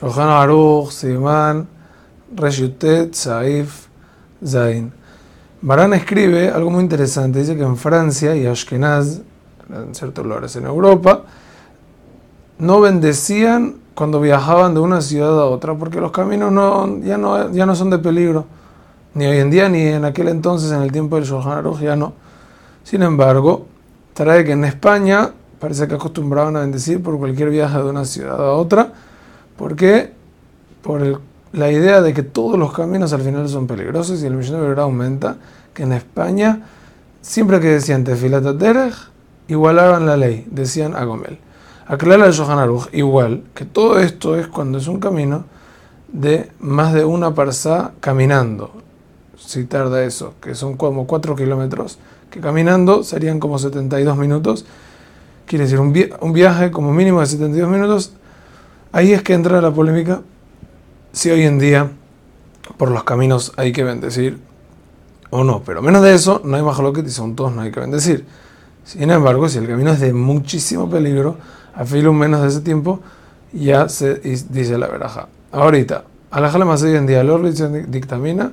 Shohan Aruch, Siman, Reshutet, Saif, Zain. Marán escribe algo muy interesante. Dice que en Francia y Ashkenaz, en ciertos lugares en Europa, no bendecían cuando viajaban de una ciudad a otra, porque los caminos no, ya, no, ya no son de peligro. Ni hoy en día, ni en aquel entonces, en el tiempo del Shohan Aruch, ya no. Sin embargo, trae que en España parece que acostumbraban a bendecir por cualquier viaje de una ciudad a otra, porque por la idea de que todos los caminos al final son peligrosos y el verdad aumenta, que en España, siempre que decían Tefilat Derech, igualaban la ley, decían Agomel. Aclara el Shohan Aruch, igual, que todo esto es cuando es un camino de más de una parsa caminando, si tarda eso, que son como 4 kilómetros, que caminando serían como 72 minutos, quiere decir un, un viaje como mínimo de 72 minutos, ahí es que entra la polémica si hoy en día por los caminos hay que bendecir o no, pero menos de eso no hay más lo que son todos no hay que bendecir. Sin embargo, si el camino es de muchísimo peligro, a filo menos de ese tiempo, ya se dice la veraja. Ahorita, alajale más hoy en día, el dictamina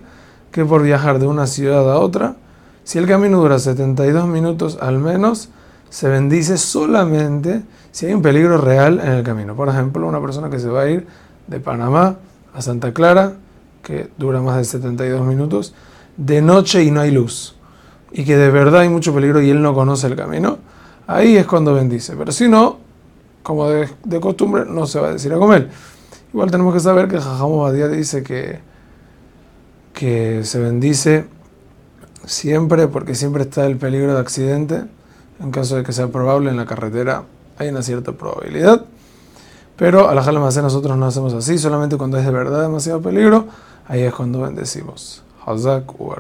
que por viajar de una ciudad a otra, si el camino dura 72 minutos al menos, se bendice solamente si hay un peligro real en el camino. Por ejemplo, una persona que se va a ir de Panamá a Santa Clara, que dura más de 72 minutos, de noche y no hay luz, y que de verdad hay mucho peligro y él no conoce el camino, ahí es cuando bendice. Pero si no, como de, costumbre, no se va a decir a comer. Igual tenemos que saber que Jajamo Badía dice que, que se bendice siempre porque siempre está el peligro de accidente. En caso de que sea probable en la carretera, hay una cierta probabilidad. Pero a la jalmacén nosotros no hacemos así, solamente cuando es de verdad demasiado peligro, ahí es cuando bendecimos. Hazak u